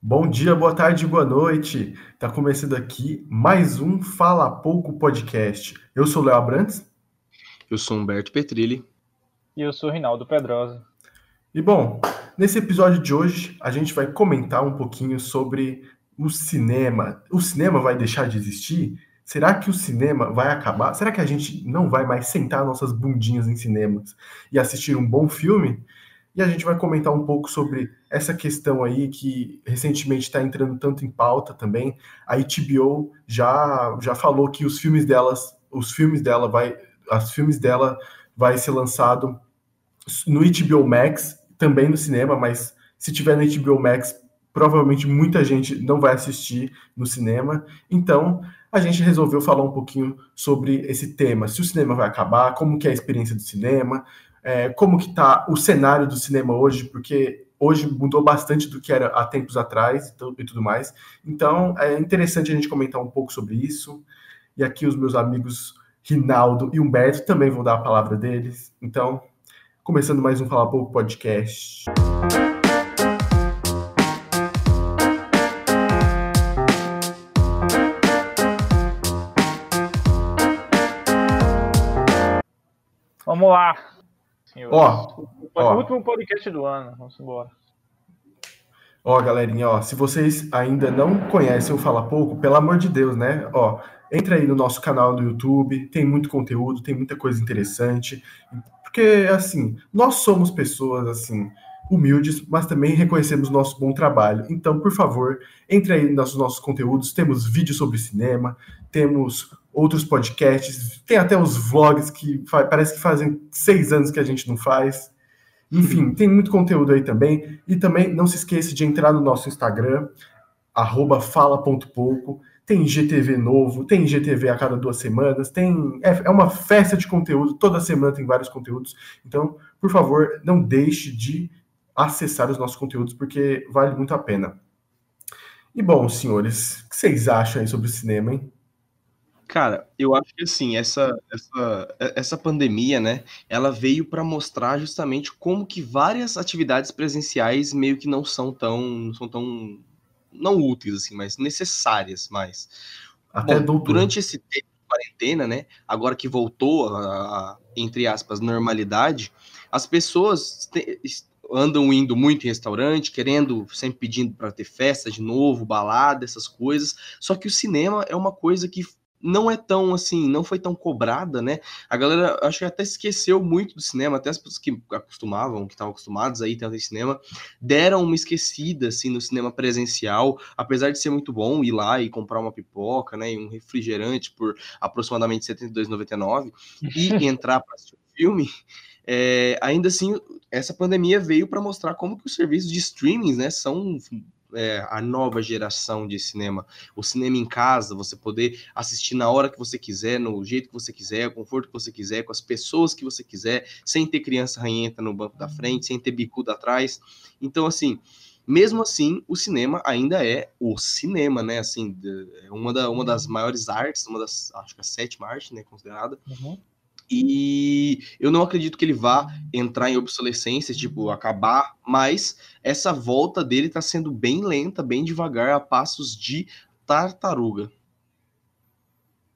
Bom dia, boa tarde, boa noite. Tá começando aqui mais um Fala Pouco podcast. Eu sou Léo Abrantes. Eu sou Humberto Petrilli. E eu sou Rinaldo Pedrosa. E bom, nesse episódio de hoje a gente vai comentar um pouquinho sobre o cinema. O cinema vai deixar de existir? Será que o cinema vai acabar? Será que a gente não vai mais sentar nossas bundinhas em cinemas e assistir um bom filme? E a gente vai comentar um pouco sobre essa questão aí que recentemente está entrando tanto em pauta também. A HBO já, já falou que os filmes delas, os filmes dela vai, os filmes dela vai ser lançado no HBO Max, também no cinema, mas se tiver no HBO Max, provavelmente muita gente não vai assistir no cinema. Então, a gente resolveu falar um pouquinho sobre esse tema, se o cinema vai acabar, como que é a experiência do cinema, é, como que está o cenário do cinema hoje, porque hoje mudou bastante do que era há tempos atrás e tudo mais. Então, é interessante a gente comentar um pouco sobre isso. E aqui os meus amigos Rinaldo e Humberto também vão dar a palavra deles. Então, começando mais um Falar Pouco podcast. Vamos lá. Ó, o, ó, último podcast do ano. Vamos embora. Ó, galerinha, ó, se vocês ainda não conhecem o Fala Pouco, pelo amor de Deus, né? Ó, entra aí no nosso canal do YouTube, tem muito conteúdo, tem muita coisa interessante. Porque, assim, nós somos pessoas, assim, humildes, mas também reconhecemos nosso bom trabalho. Então, por favor, entre aí nos nossos conteúdos. Temos vídeos sobre cinema, temos outros podcasts, tem até os vlogs que parece que fazem seis anos que a gente não faz. Enfim, tem muito conteúdo aí também. E também não se esqueça de entrar no nosso Instagram, fala.pouco. Tem GTV novo, tem GTV a cada duas semanas, tem é, é uma festa de conteúdo, toda semana tem vários conteúdos. Então, por favor, não deixe de acessar os nossos conteúdos, porque vale muito a pena. E bom, senhores, o que vocês acham aí sobre o cinema, hein? Cara, eu acho que assim, essa, essa, essa pandemia, né, ela veio para mostrar justamente como que várias atividades presenciais meio que não são tão, não são tão, não úteis assim, mas necessárias mais. Até Bom, durante esse tempo de quarentena, né, agora que voltou a, a entre aspas, normalidade, as pessoas te, andam indo muito em restaurante, querendo, sempre pedindo para ter festa de novo, balada, essas coisas. Só que o cinema é uma coisa que não é tão assim, não foi tão cobrada, né? A galera acho que até esqueceu muito do cinema, até as pessoas que acostumavam, que estavam acostumados aí tanto em cinema, deram uma esquecida assim no cinema presencial, apesar de ser muito bom ir lá e comprar uma pipoca, né, e um refrigerante por aproximadamente R$ 72,99 e entrar para assistir o filme. É, ainda assim, essa pandemia veio para mostrar como que os serviços de streaming, né, são é, a nova geração de cinema. O cinema em casa, você poder assistir na hora que você quiser, no jeito que você quiser, conforto que você quiser, com as pessoas que você quiser, sem ter criança ranhenta no banco da frente, sem ter bicuda atrás. Então, assim, mesmo assim, o cinema ainda é o cinema, né? Assim, é uma, da, uma das maiores artes, uma das, acho que a sétima arte, né, considerada. Uhum. E eu não acredito que ele vá entrar em obsolescência, tipo, acabar, mas essa volta dele está sendo bem lenta, bem devagar, a passos de tartaruga.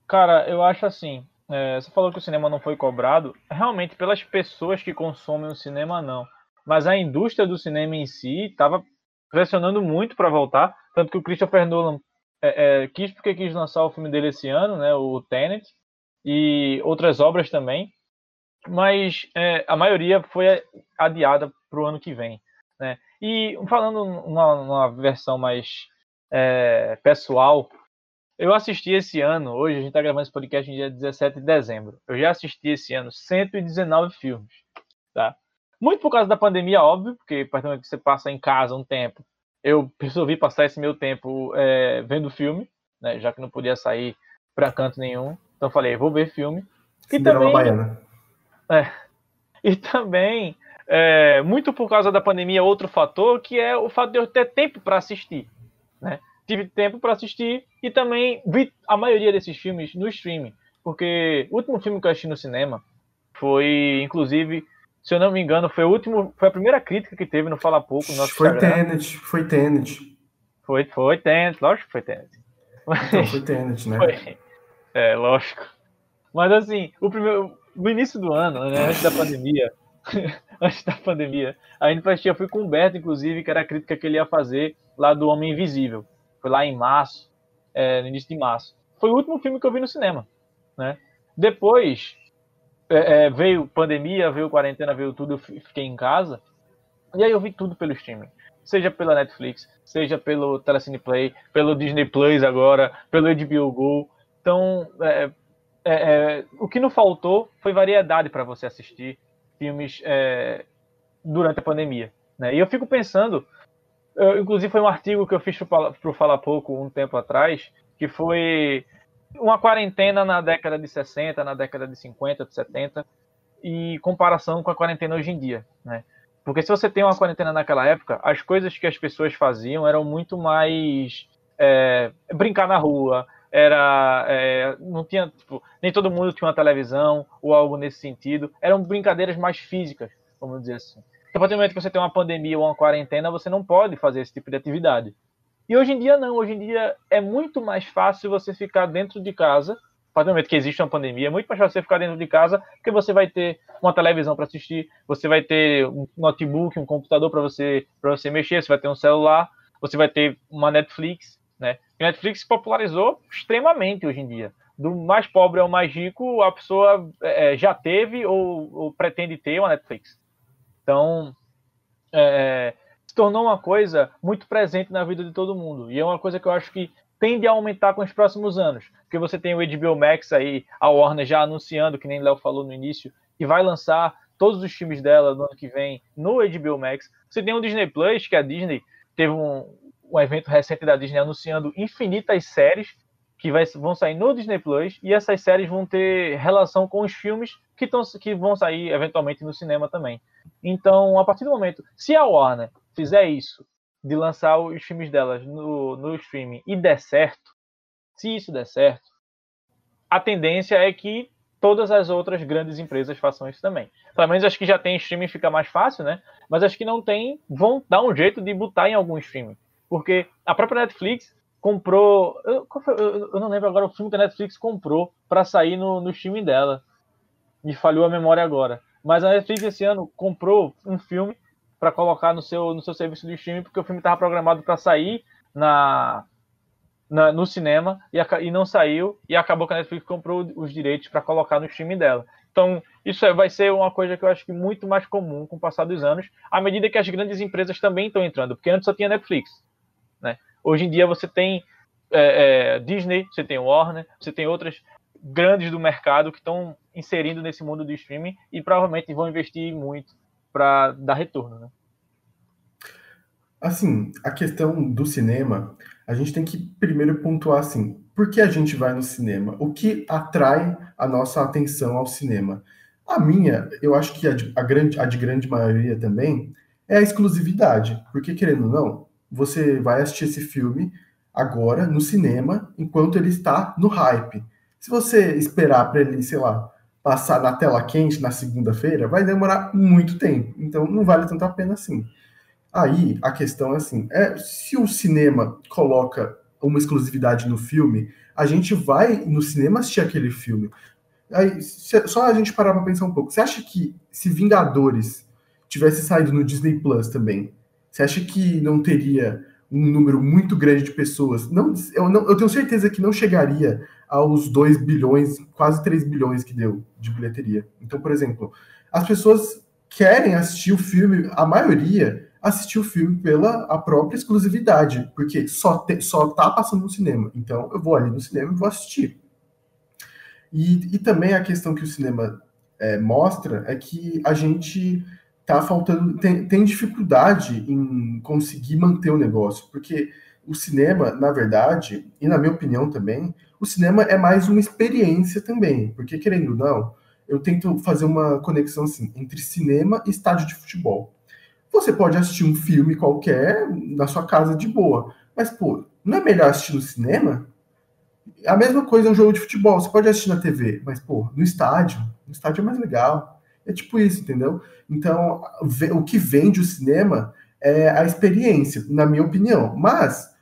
Cara, eu acho assim. É, você falou que o cinema não foi cobrado. Realmente, pelas pessoas que consomem o cinema, não. Mas a indústria do cinema em si estava pressionando muito para voltar. Tanto que o Christopher Nolan é, é, quis porque quis lançar o filme dele esse ano, né, o Tenet e outras obras também, mas é, a maioria foi adiada para o ano que vem. Né? E falando numa, numa versão mais é, pessoal, eu assisti esse ano, hoje a gente está gravando esse podcast no dia 17 de dezembro, eu já assisti esse ano 119 filmes. Tá? Muito por causa da pandemia, óbvio, porque a partir do momento que você passa em casa um tempo, eu resolvi passar esse meu tempo é, vendo filme, né, já que não podia sair para canto nenhum. Então eu falei, vou ver filme. E também, Baiana. É, e também, é, muito por causa da pandemia, outro fator, que é o fato de eu ter tempo para assistir. Né? Tive tempo para assistir e também vi a maioria desses filmes no streaming. Porque o último filme que eu assisti no cinema foi, inclusive, se eu não me engano, foi o último, foi a primeira crítica que teve no Fala Pouco no nosso Foi Instagram. Tenet, foi Tenet. Foi, foi Tenet, lógico que foi Tenet. Então, foi Tenet, né? Foi. É, lógico. Mas assim, o primeiro, no início do ano, né, antes da pandemia, antes da pandemia, a gente assistia, fui com o Humberto, inclusive, que era a crítica que ele ia fazer lá do Homem Invisível. Foi lá em março, é, no início de março. Foi o último filme que eu vi no cinema, né? Depois é, é, veio pandemia, veio quarentena, veio tudo, eu fiquei em casa. E aí eu vi tudo pelo streaming. Seja pela Netflix, seja pelo Telecine Play, pelo Disney Plus agora, pelo HBO Go. Então, é, é, é, o que não faltou foi variedade para você assistir filmes é, durante a pandemia. Né? E eu fico pensando, eu, inclusive foi um artigo que eu fiz para o Falar Pouco um tempo atrás, que foi uma quarentena na década de 60, na década de 50, de 70, e comparação com a quarentena hoje em dia. Né? Porque se você tem uma quarentena naquela época, as coisas que as pessoas faziam eram muito mais é, brincar na rua, era é, não tinha tipo, nem todo mundo tinha uma televisão ou algo nesse sentido. Eram brincadeiras mais físicas vamos dizer assim. A partir do momento que você tem uma pandemia ou uma quarentena você não pode fazer esse tipo de atividade. E hoje em dia não. Hoje em dia é muito mais fácil você ficar dentro de casa. A partir do momento que existe uma pandemia é muito mais fácil você ficar dentro de casa porque você vai ter uma televisão para assistir você vai ter um notebook um computador para você para você mexer você vai ter um celular você vai ter uma Netflix Netflix se popularizou extremamente hoje em dia. Do mais pobre ao mais rico, a pessoa é, já teve ou, ou, pretende ter uma Netflix. Então, é, se tornou uma coisa muito presente na vida de todo mundo. E é uma coisa que eu acho que tende a aumentar com os próximos anos. Porque você tem o HBO Max aí, a Warner já anunciando, que nem Léo falou no início, que vai lançar todos os filmes dela no ano que vem no HBO Max. Você tem o Disney Plus, que a Disney teve um, um evento recente da Disney anunciando infinitas séries que vai, vão sair no Disney Plus e essas séries vão ter relação com os filmes que, tão, que vão sair eventualmente no cinema também. Então, a partir do momento, se a Warner fizer isso, de lançar os filmes delas no, no streaming e der certo, se isso der certo, a tendência é que todas as outras grandes empresas façam isso também. Pelo menos acho que já tem streaming, fica mais fácil, né? Mas acho que não tem, vão dar um jeito de botar em algum streaming. Porque a própria Netflix comprou. Eu, eu, não lembro agora o filme que a Netflix comprou para sair no, no streaming dela. Me falhou a memória agora. Mas a Netflix esse ano comprou um filme para colocar no seu, no seu serviço de streaming, porque o filme estava programado para sair na, na, no cinema e, e, não saiu, e acabou que a Netflix comprou os direitos para colocar no streaming dela. Então, isso vai ser uma coisa que eu acho que muito mais comum com o passar dos anos, à medida que as grandes empresas também estão entrando, porque antes só tinha Netflix. Hoje em dia você tem é, é, Disney, você tem Warner, você tem outras grandes do mercado que estão inserindo nesse mundo do streaming e provavelmente vão investir muito para dar retorno. Né? Assim, a questão do cinema, a gente tem que primeiro pontuar assim, por que a gente vai no cinema? O que atrai a nossa atenção ao cinema? A minha, eu acho que a de, a grande, a de grande maioria também, é a exclusividade. Porque, querendo ou não, você vai assistir esse filme agora no cinema, enquanto ele está no hype. Se você esperar para ele, sei lá, passar na tela quente na segunda-feira, vai demorar muito tempo. Então não vale tanto a pena assim. Aí a questão é assim: é, se o cinema coloca uma exclusividade no filme, a gente vai no cinema assistir aquele filme. Aí, se, só a gente parar para pensar um pouco. Você acha que se Vingadores tivesse saído no Disney Plus também, você acha que não teria um número muito grande de pessoas? Não, eu, não, eu tenho certeza que não chegaria aos 2 bilhões, quase 3 bilhões que deu de bilheteria. Então, por exemplo, as pessoas querem assistir o filme, a maioria assistiu o filme pela a própria exclusividade, porque só, te, só tá passando no cinema. Então, eu vou ali no cinema e vou assistir. E, e também a questão que o cinema é, mostra é que a gente tá faltando, tem, tem dificuldade em conseguir manter o negócio, porque o cinema, na verdade, e na minha opinião também, o cinema é mais uma experiência também, porque querendo ou não, eu tento fazer uma conexão assim entre cinema e estádio de futebol. Você pode assistir um filme qualquer na sua casa de boa, mas pô, não é melhor assistir no cinema? A mesma coisa é um jogo de futebol, você pode assistir na TV, mas pô, no estádio, no estádio é mais legal. É tipo isso, entendeu? Então, o que vende o cinema é a experiência, na minha opinião. Mas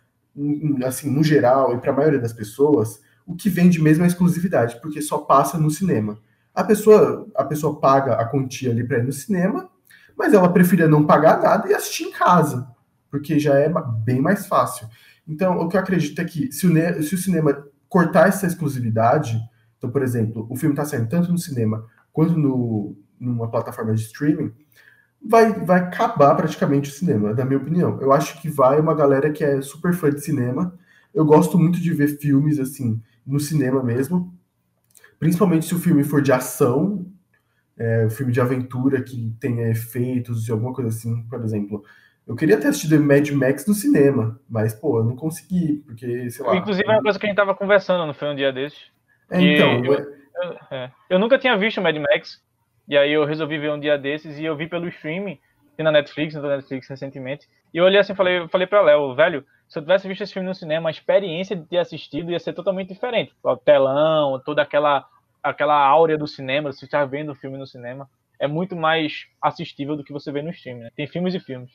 assim, no geral, e para a maioria das pessoas, o que vende mesmo é a exclusividade, porque só passa no cinema. A pessoa, a pessoa paga a quantia ali para ir no cinema, mas ela preferia não pagar nada e assistir em casa, porque já é bem mais fácil. Então, o que eu acredito é que se o, se o cinema cortar essa exclusividade, então, por exemplo, o filme está saindo tanto no cinema quanto no, numa plataforma de streaming, vai, vai acabar praticamente o cinema, na minha opinião. Eu acho que vai uma galera que é super fã de cinema. Eu gosto muito de ver filmes assim no cinema mesmo, principalmente se o filme for de ação, é, um filme de aventura que tenha efeitos e alguma coisa assim, por exemplo. Eu queria ter assistido Mad Max no cinema, mas, pô, eu não consegui, porque, sei lá. Inclusive, é uma coisa que a gente tava conversando, não foi um dia desses. É, então. Eu, eu, é, eu, nunca tinha visto Mad Max, e aí eu resolvi ver um dia desses, e eu vi pelo streaming, e na Netflix, na Netflix recentemente, e eu olhei assim falei, falei pra Léo, velho, se eu tivesse visto esse filme no cinema, a experiência de ter assistido ia ser totalmente diferente. O telão, toda aquela, aquela áurea do cinema, você está vendo o filme no cinema, é muito mais assistível do que você vê no streaming. Né? Tem filmes e filmes.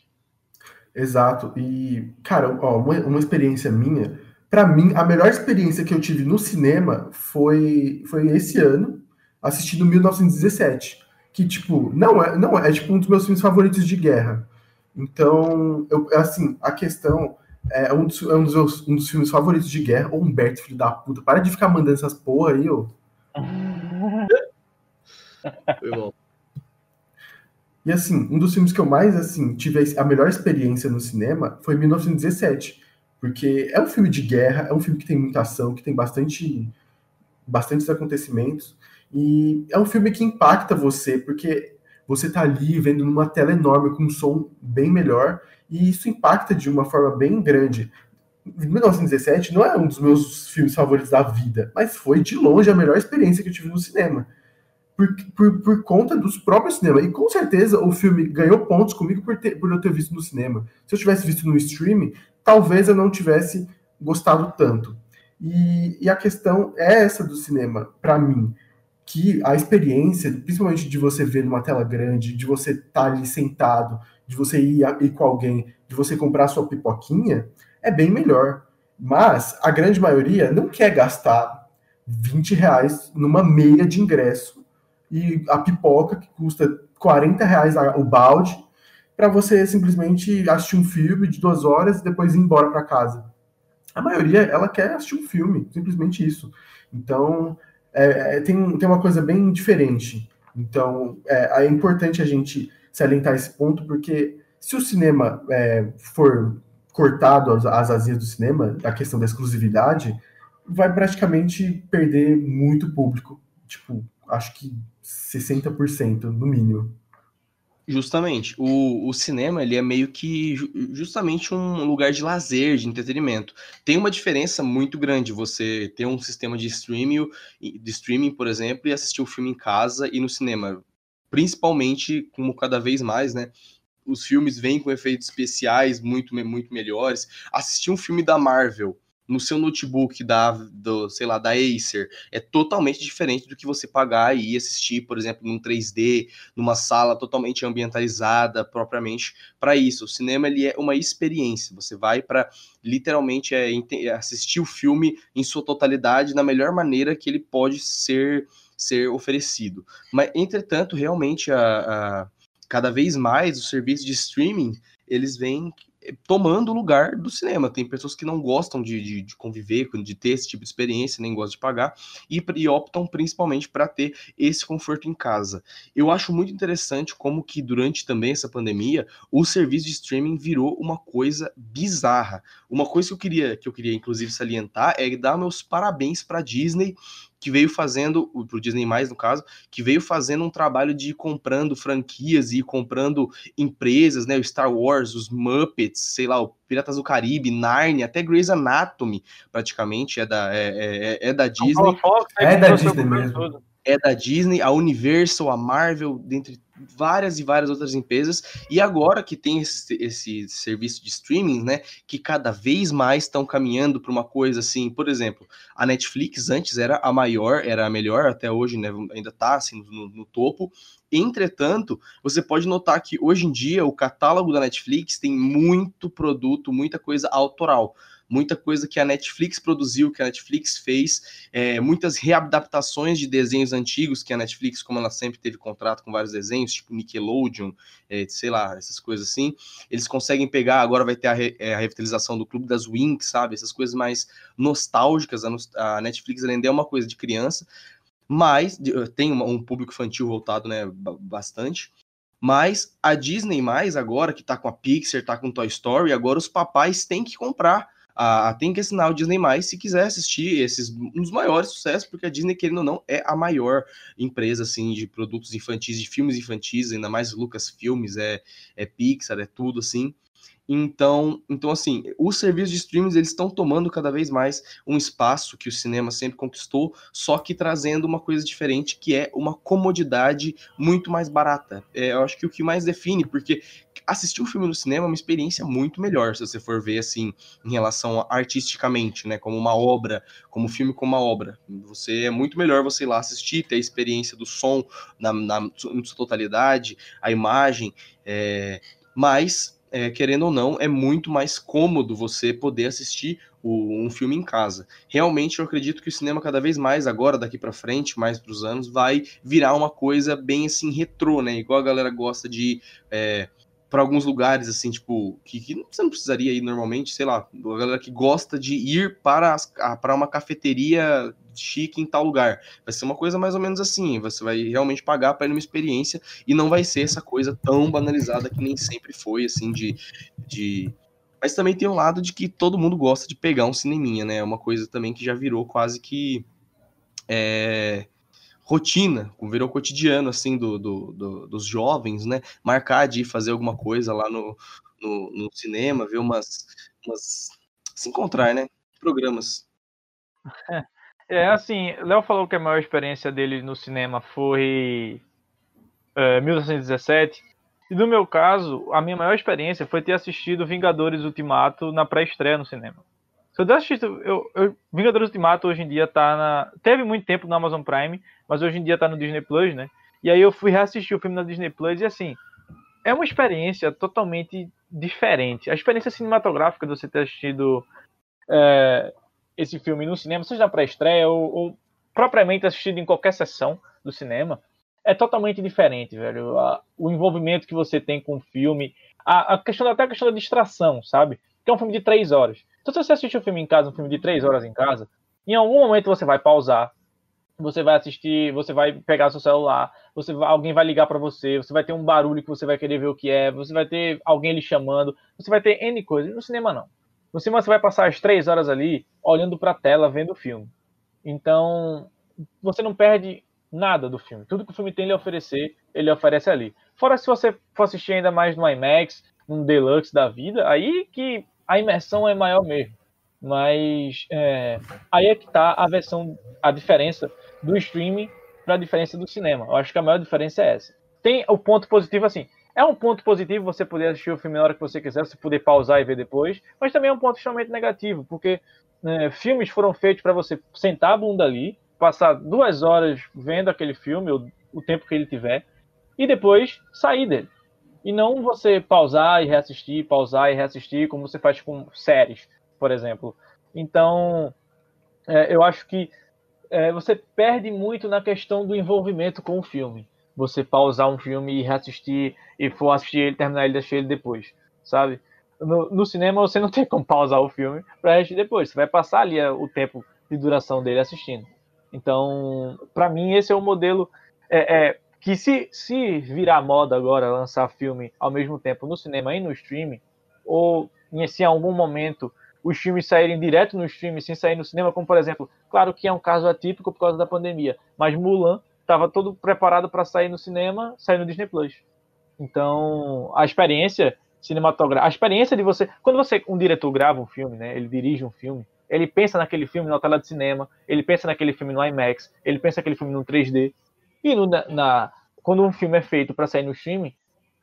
Exato. E, cara, ó, uma, uma experiência minha, para mim, a melhor experiência que eu tive no cinema foi, foi esse ano, assistindo 1917. Que, tipo, não é, não é, é tipo um dos meus filmes favoritos de guerra. Então, eu, assim, a questão é um dos, é um dos, meus, um dos filmes favoritos de guerra. Ô, Humberto, filho da puta, para de ficar mandando essas porra aí, ô. Foi bom. E assim, um dos filmes que eu mais assim tive a melhor experiência no cinema foi 1917, porque é um filme de guerra, é um filme que tem muita ação, que tem bastante bastantes acontecimentos e é um filme que impacta você, porque você tá ali vendo numa tela enorme com um som bem melhor e isso impacta de uma forma bem grande. 1917 não é um dos meus filmes favoritos da vida, mas foi de longe a melhor experiência que eu tive no cinema por, por, por, conta dos próprios cinemas. E com certeza o filme ganhou pontos comigo por, ter, por eu ter visto no cinema. Se eu tivesse visto no streaming, talvez eu não tivesse gostado tanto. E, e a questão é essa do cinema, para mim, que a experiência, principalmente de você ver numa tela grande, de você estar tá ali sentado, de você ir, ir com alguém, de você comprar sua pipoquinha, é bem melhor. Mas a grande maioria não quer gastar 20 reais numa meia de ingresso e a pipoca, que custa 40 reais o balde, para você simplesmente assistir um filme de duas horas e depois ir embora para casa. A maioria, ela quer assistir um filme, simplesmente isso. Então, é, é, tem, tem uma coisa bem diferente. Então, é, é, importante a gente salientar esse ponto, porque se o cinema é, for cortado as, as asinhas do cinema, a questão da exclusividade, vai praticamente perder muito público. Tipo, acho que 60% no mínimo. Justamente. O, o cinema ele é meio que justamente um lugar de lazer, de entretenimento. Tem uma diferença muito grande você ter um sistema de streaming, de streaming, por exemplo, e assistir o filme em casa e no cinema. Principalmente, como cada vez mais, né? Os filmes vêm com efeitos especiais muito, muito melhores. Assistir um filme da Marvel no seu notebook da, do, sei lá, da Acer é totalmente diferente do que você pagar e assistir, por exemplo, num 3D, numa sala totalmente ambientalizada propriamente para isso. O cinema ele é uma experiência. Você vai para literalmente é, assistir o filme em sua totalidade na melhor maneira que ele pode ser ser oferecido. Mas entretanto, realmente a, a cada vez mais os serviços de streaming eles vêm tomando o lugar do cinema. Tem pessoas que não gostam de, de, de, conviver, de ter esse tipo de experiência, nem gostam de pagar, e, e optam principalmente para ter esse conforto em casa. Eu acho muito interessante como que durante também essa pandemia, o serviço de streaming virou uma coisa bizarra. Uma coisa que eu queria, que eu queria inclusive salientar é dar meus parabéns para Disney que veio fazendo, pro Disney mais no caso, que veio fazendo um trabalho de ir comprando franquias e comprando empresas, né? O Star Wars, os Muppets, sei lá, o Piratas do Caribe, Narnia, até Grey's Anatomy, praticamente, é da, é, é, é da Disney. é, é da Disney mesmo. É da Disney, a Universal, a Marvel, dentre várias e várias outras empresas, e agora que tem esse, esse serviço de streaming, né, que cada vez mais estão caminhando para uma coisa assim, por exemplo, a Netflix antes era a maior, era a melhor, até hoje, né, ainda está assim, no, no topo, Entretanto, você pode notar que hoje em dia o catálogo da Netflix tem muito produto, muita coisa autoral muita coisa que a Netflix produziu, que a Netflix fez, é, muitas readaptações de desenhos antigos que a Netflix, como ela sempre teve contrato com vários desenhos, tipo Nickelodeon, é, sei lá, essas coisas assim, eles conseguem pegar, agora vai ter a, re, é, a revitalização do Clube das Winx, sabe, essas coisas mais nostálgicas, a, a Netflix ainda é uma coisa de criança, mas tem um público infantil voltado, né, bastante, mas a Disney mais agora, que tá com a Pixar, tá com Toy Story, agora os papais têm que comprar ah, tem que assinar o Disney Mais se quiser assistir esses um dos maiores sucessos, porque a Disney, querendo ou não, é a maior empresa assim de produtos infantis, de filmes infantis, ainda mais Lucas Filmes, é, é Pixar, é tudo assim. Então, então assim, os serviços de streams eles estão tomando cada vez mais um espaço que o cinema sempre conquistou, só que trazendo uma coisa diferente, que é uma comodidade muito mais barata. É, eu acho que o que mais define, porque assistir um filme no cinema é uma experiência muito melhor, se você for ver assim, em relação a, artisticamente, né, como uma obra, como filme como uma obra. Você é muito melhor você ir lá assistir, ter a experiência do som na, na, na sua totalidade, a imagem, é, mas é, querendo ou não, é muito mais cômodo você poder assistir o, um filme em casa. Realmente, eu acredito que o cinema, cada vez mais agora, daqui para frente, mais para os anos, vai virar uma coisa bem assim, retrô, né? Igual a galera gosta de. É, para alguns lugares, assim, tipo, que, que, você não precisaria ir normalmente, sei lá, a galera que gosta de ir para, para uma cafeteria chique em tal lugar. Vai ser uma coisa mais ou menos assim, você vai realmente pagar para ir numa experiência e não vai ser essa coisa tão banalizada que nem sempre foi, assim, de, de... Mas também tem um lado de que todo mundo gosta de pegar um cineminha, né? É uma coisa também que já virou quase que... É rotina, virou cotidiano, assim, do, do, do, dos jovens, né? Marcar de ir fazer alguma coisa lá no, no, no cinema, ver umas, umas... se encontrar, né? Programas. É, assim, Léo falou que a maior experiência dele no cinema foi é, 1917. E no meu caso, a minha maior experiência foi ter assistido Vingadores Ultimato na pré-estreia no cinema. Se eu assistido, eu, eu, Vingadores Ultimato hoje em dia tá na. Teve muito tempo na Amazon Prime, mas hoje em dia tá no Disney Plus, né? E aí eu fui reassistir o filme na Disney Plus e assim, é uma experiência totalmente diferente. A experiência cinematográfica de você ter assistido é, esse filme no cinema, seja na pré-estreia ou, ou, propriamente assistido em qualquer sessão do cinema, é totalmente diferente, velho. A, o envolvimento que você tem com o filme, a, a, questão até a questão da distração, sabe? Que é um filme de três horas. Então, se você assistir um filme em casa, um filme de três horas em casa, em algum momento você vai pausar, você vai assistir, você vai pegar seu celular, você vai, alguém vai ligar para você, você vai ter um barulho que você vai querer ver o que é, você vai ter alguém lhe chamando, você vai ter N coisas. No cinema, não. No cinema, você vai passar as três horas ali olhando para a tela, vendo o filme. Então, você não perde nada do filme. Tudo que o filme tem a oferecer, ele oferece ali. Fora se você for assistir ainda mais no IMAX, num Deluxe da vida, aí que a imersão é maior mesmo. Mas é, aí é que está a versão, a diferença do streaming para a diferença do cinema. Eu acho que a maior diferença é essa. Tem o ponto positivo assim. É um ponto positivo você poder assistir o filme na hora que você quiser, você poder pausar e ver depois, mas também é um ponto extremamente negativo, porque né, filmes foram feitos para você sentar a bunda ali, passar duas horas vendo aquele filme, ou o tempo que ele tiver, e depois sair dele. E não você pausar e reassistir, pausar e reassistir, como você faz com séries, por exemplo. Então, é, eu acho que é, você perde muito na questão do envolvimento com o filme você pausar um filme e reassistir e for assistir ele, terminar ele e deixar ele depois, sabe? No, no, cinema você não tem como pausar o filme para assistir depois, você vai passar ali é, o tempo de duração dele assistindo. Então, para mim esse é o modelo é, é, que se, se virar moda agora lançar filme ao mesmo tempo no cinema e no streaming, ou se assim, em algum momento os filmes saírem direto no streaming sem sair no cinema, como por exemplo, claro que é um caso atípico por causa da pandemia, mas Mulan estava todo preparado para sair no cinema, sair no Disney Plus. Então, a experiência cinematográfica, a experiência de você, quando você um diretor grava um filme, né, ele dirige um filme, ele pensa naquele filme na tela de cinema, ele pensa naquele filme no IMAX, ele pensa naquele filme no 3D. E no, na, quando um filme é feito para sair no streaming,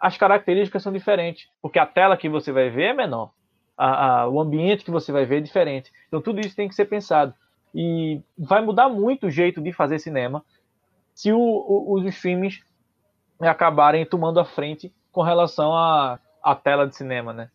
as características são diferentes, porque a tela que você vai ver é menor, a, a, o ambiente que você vai ver é diferente. Então tudo isso tem que ser pensado. E vai mudar muito o jeito de fazer cinema se o, o, os streams acabarem tomando a frente com relação à, tela de cinema, né?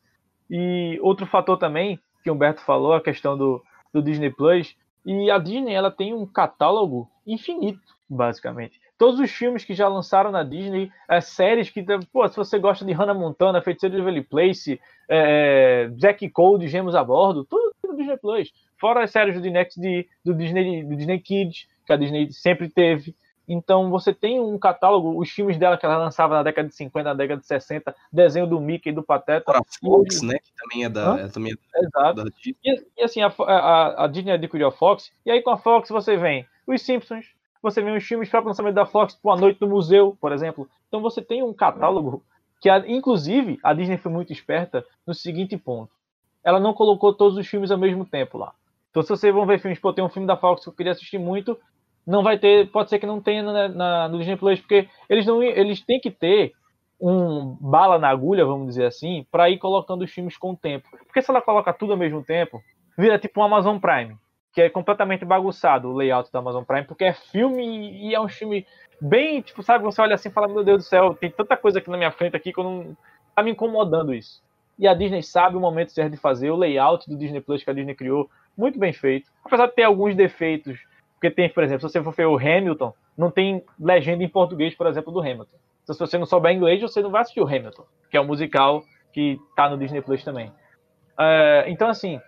E outro fator também que Humberto falou, a questão do, do Disney Plus, e a Disney ela tem um catálogo infinito, basicamente. Todos os filmes que já lançaram na Disney, as séries que, pô, se você gosta de Hannah Montana, Feiticeiro de Beverly Place, é, Jack Cole, Gemos a Bordo, tudo no Disney Plus. Fora as séries do, Next, do, Disney, do Disney Kids, que a Disney sempre teve. Então você tem um catálogo, os filmes dela que ela lançava na década de 50, na década de 60, desenho do Mickey, do Pateta. A Fox, né? Que também é da. É, também é Exato. Da e, e, assim, a, a, a Disney adquiriu a Fox, e aí com a Fox você vem os Simpsons, você vê os filmes para lançamento da Fox, tipo A Noite do Museu, por exemplo. Então você tem um catálogo que, inclusive, a Disney foi muito esperta no seguinte ponto. Ela não colocou todos os filmes ao mesmo tempo lá. Então, se vocês vão ver filmes, pô, tem um filme da Fox que eu queria assistir muito, não vai ter, pode ser que não tenha na, na, no Disney Plus, porque eles não eles têm que ter um bala na agulha, vamos dizer assim, para ir colocando os filmes com o tempo. Porque se ela coloca tudo ao mesmo tempo, vira tipo um Amazon Prime, que é completamente bagunçado o layout da Amazon Prime, porque é filme e é um filme bem, tipo, sabe, você olha assim e fala, meu Deus do céu, tem tanta coisa aqui na minha frente aqui que eu não tá me incomodando isso. E a Disney sabe o momento certo de fazer, o layout do Disney Plus que a Disney criou, muito bem feito. Apesar de ter alguns defeitos porque tem, por exemplo, se você for ver o Hamilton, não tem legenda em português, por exemplo, do Hamilton. Então, se você não souber inglês, você não vai assistir o Hamilton, que é um musical que tá no Disney Plus também. Uh, então, assim,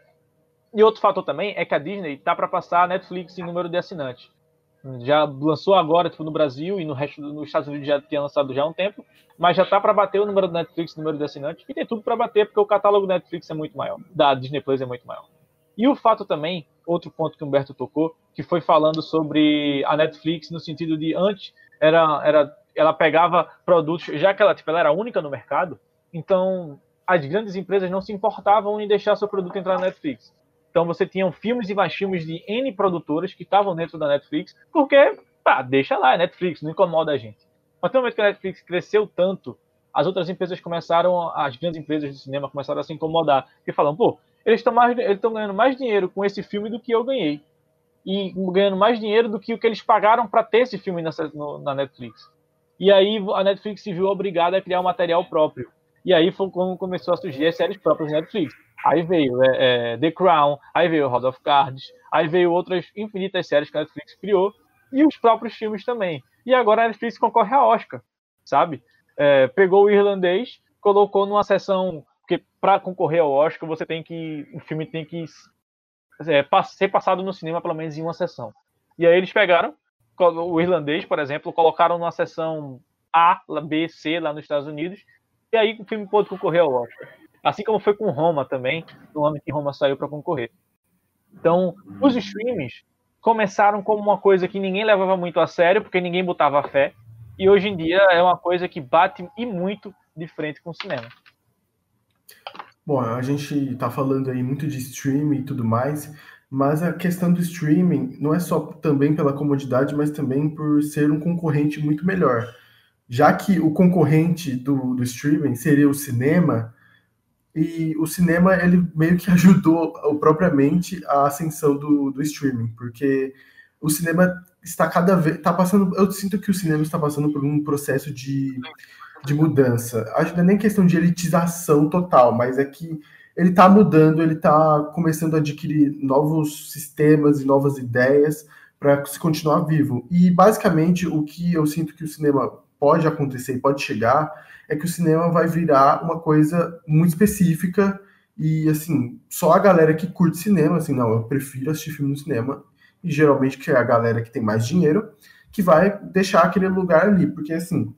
e outro fator também é que a Disney tá para passar a Netflix em número de assinantes. Já lançou agora, tipo, no Brasil e no resto dos Estados Unidos já tinha lançado já há um tempo, mas já tá para bater o número da Netflix, o número de assinantes, e tem tudo para bater porque o catálogo da Netflix é muito maior, da Disney Plus é muito maior. E o fato também, outro ponto que o Humberto tocou, que foi falando sobre a Netflix no sentido de antes era, era ela pegava produtos, já que ela, tipo, ela era única no mercado, então as grandes empresas não se importavam em deixar seu produto entrar na Netflix. Então você tinha filmes e mais filmes de N produtoras que estavam dentro da Netflix, porque, pá, deixa lá, é Netflix, não incomoda a gente. Mas no momento que a Netflix cresceu tanto, as outras empresas começaram, as grandes empresas de cinema começaram a se incomodar, e falam, pô, eles estão mais, eles estão ganhando mais dinheiro com esse filme do que eu ganhei. E ganhando mais dinheiro do que o que eles pagaram para ter esse filme na, no, na Netflix. E aí a Netflix se viu obrigada a criar um material próprio. E aí foi quando começou a surgir as séries próprias da Netflix. Aí veio é, é, The Crown, aí veio House of Cards, aí veio outras infinitas séries que a Netflix criou, e os próprios filmes também. E agora a Netflix concorre a Oscar, sabe? É, pegou o irlandês, colocou numa sessão porque para concorrer ao Oscar, você tem que. O filme tem que é, ser passado no cinema pelo menos em uma sessão. E aí eles pegaram o irlandês, por exemplo, colocaram numa sessão A, B, C lá nos Estados Unidos, e aí o filme pôde concorrer ao Oscar. Assim como foi com Roma também, no ano que Roma saiu para concorrer. Então, os streams começaram como uma coisa que ninguém levava muito a sério, porque ninguém botava fé, e hoje em dia é uma coisa que bate e muito de frente com o cinema. Bom, a gente está falando aí muito de streaming e tudo mais, mas a questão do streaming não é só também pela comodidade, mas também por ser um concorrente muito melhor. Já que o concorrente do, do streaming seria o cinema, e o cinema ele meio que ajudou propriamente a ascensão do, do streaming, porque o cinema está cada vez está passando, eu sinto que o cinema está passando por um processo de de mudança. Acho que não é nem questão de elitização total, mas é que ele está mudando, ele está começando a adquirir novos sistemas e novas ideias para se continuar vivo. E basicamente o que eu sinto que o cinema pode acontecer e pode chegar é que o cinema vai virar uma coisa muito específica e assim, só a galera que curte cinema, assim, não, eu prefiro assistir filme no cinema, e geralmente que é a galera que tem mais dinheiro, que vai deixar aquele lugar ali, porque assim,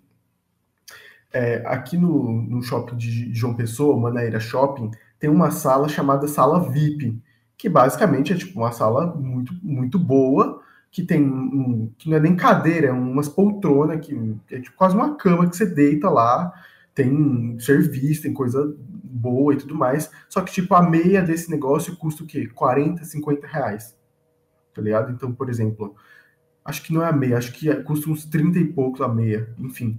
é, aqui no, no shopping de João Pessoa, Manaíra Shopping, tem uma sala chamada sala VIP, que basicamente é tipo uma sala muito, muito boa, que tem um, que não é nem cadeira, é umas poltronas, que é tipo quase uma cama que você deita lá, tem serviço, tem coisa boa e tudo mais. Só que, tipo, a meia desse negócio custa o quê? 40, 50 reais. Tá ligado? Então, por exemplo, Acho que não é a meia, acho que é, custa uns 30 e poucos a meia. Enfim,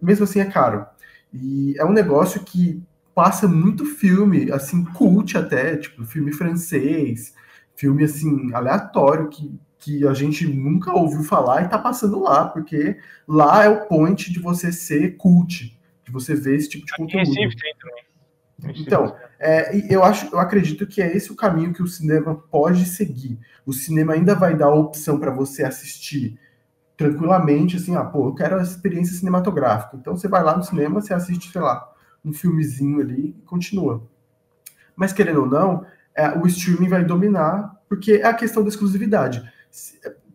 mesmo assim é caro. E é um negócio que passa muito filme, assim, cult até, tipo, filme francês, filme, assim, aleatório, que, que a gente nunca ouviu falar e tá passando lá, porque lá é o point de você ser cult, de você ver esse tipo de conteúdo. Recife tem também. Então, é, eu acho, eu acredito que é esse o caminho que o cinema pode seguir. O cinema ainda vai dar a opção para você assistir tranquilamente, assim, ah, pô, eu quero a experiência cinematográfica. Então você vai lá no cinema, você assiste, sei lá, um filmezinho ali e continua. Mas querendo ou não, é, o streaming vai dominar, porque é a questão da exclusividade.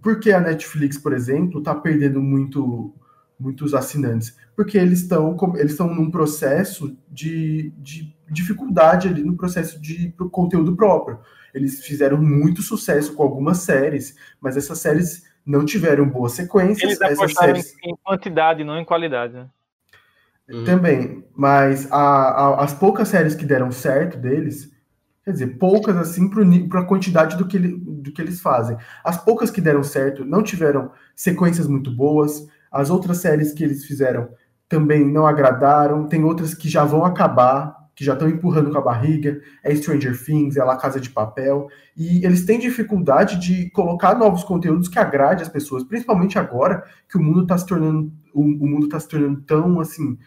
Porque a Netflix, por exemplo, está perdendo muito muitos assinantes, porque eles estão eles estão num processo de, de dificuldade ali no processo de conteúdo próprio. Eles fizeram muito sucesso com algumas séries, mas essas séries não tiveram boas sequências. Eles apostaram séries... em quantidade, não em qualidade. Né? Uhum. Também, mas a, a, as poucas séries que deram certo deles, quer dizer, poucas assim para a quantidade do que, ele, do que eles fazem. As poucas que deram certo não tiveram sequências muito boas, as outras séries que eles fizeram também não agradaram. Tem outras que já vão acabar, que já estão empurrando com a barriga. É Stranger Things, é La Casa de Papel. E eles têm dificuldade de colocar novos conteúdos que agrade as pessoas, principalmente agora que o mundo está se tornando o, o mundo está se tornando tão assim